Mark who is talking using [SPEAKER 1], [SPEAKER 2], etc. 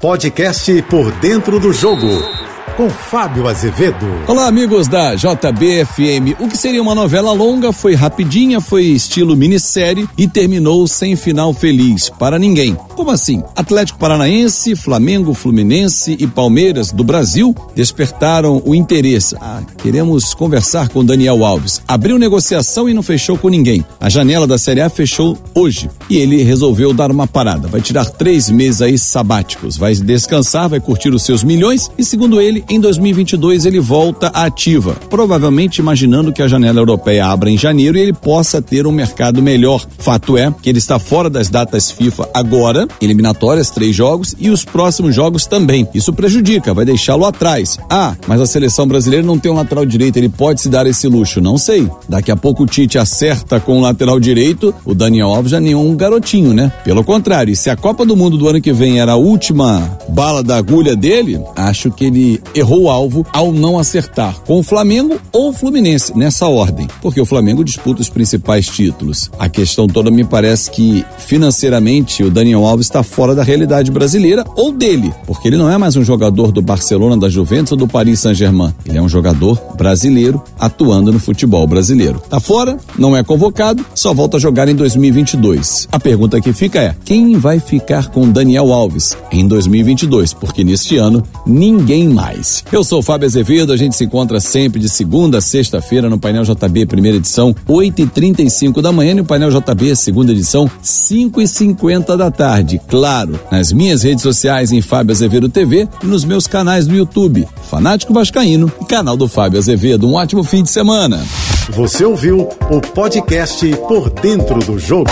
[SPEAKER 1] Podcast Por Dentro do Jogo com Fábio Azevedo.
[SPEAKER 2] Olá, amigos da JBFM. O que seria uma novela longa foi rapidinha, foi estilo minissérie e terminou sem final feliz para ninguém. Como assim? Atlético Paranaense, Flamengo, Fluminense e Palmeiras do Brasil despertaram o interesse. Ah, queremos conversar com Daniel Alves. Abriu negociação e não fechou com ninguém. A janela da Série A fechou hoje e ele resolveu dar uma parada. Vai tirar três meses aí sabáticos, vai descansar, vai curtir os seus milhões e, segundo ele, em 2022 ele volta à ativa, provavelmente imaginando que a janela europeia abra em janeiro e ele possa ter um mercado melhor. Fato é que ele está fora das datas FIFA agora, eliminatórias, três jogos, e os próximos jogos também. Isso prejudica, vai deixá-lo atrás. Ah, mas a seleção brasileira não tem um lateral direito, ele pode se dar esse luxo, não sei. Daqui a pouco o Tite acerta com o lateral direito, o Daniel Alves já nem é um garotinho, né? Pelo contrário, se a Copa do Mundo do ano que vem era a última bala da agulha dele, acho que ele errou o alvo ao não acertar com o Flamengo ou o Fluminense, nessa ordem, porque o Flamengo disputa os principais títulos. A questão toda me parece que financeiramente o Daniel Alves está fora da realidade brasileira ou dele, porque ele não é mais um jogador do Barcelona, da Juventus ou do Paris Saint-Germain. Ele é um jogador brasileiro atuando no futebol brasileiro. Tá fora, não é convocado, só volta a jogar em 2022. A pergunta que fica é: quem vai ficar com Daniel Alves em 2022? Porque neste ano ninguém mais. Eu sou o Fábio Azevedo, a gente se encontra sempre de segunda a sexta-feira no Painel JB, primeira edição, 8 e 35 da manhã, e no Painel JB, segunda edição, 5 e 50 da tarde. Claro, nas minhas redes sociais em Fábio Azevedo TV e nos meus canais do YouTube, Fanático Vascaíno e canal do Fábio Azevedo. Um ótimo fim de semana.
[SPEAKER 1] Você ouviu o podcast Por Dentro do Jogo.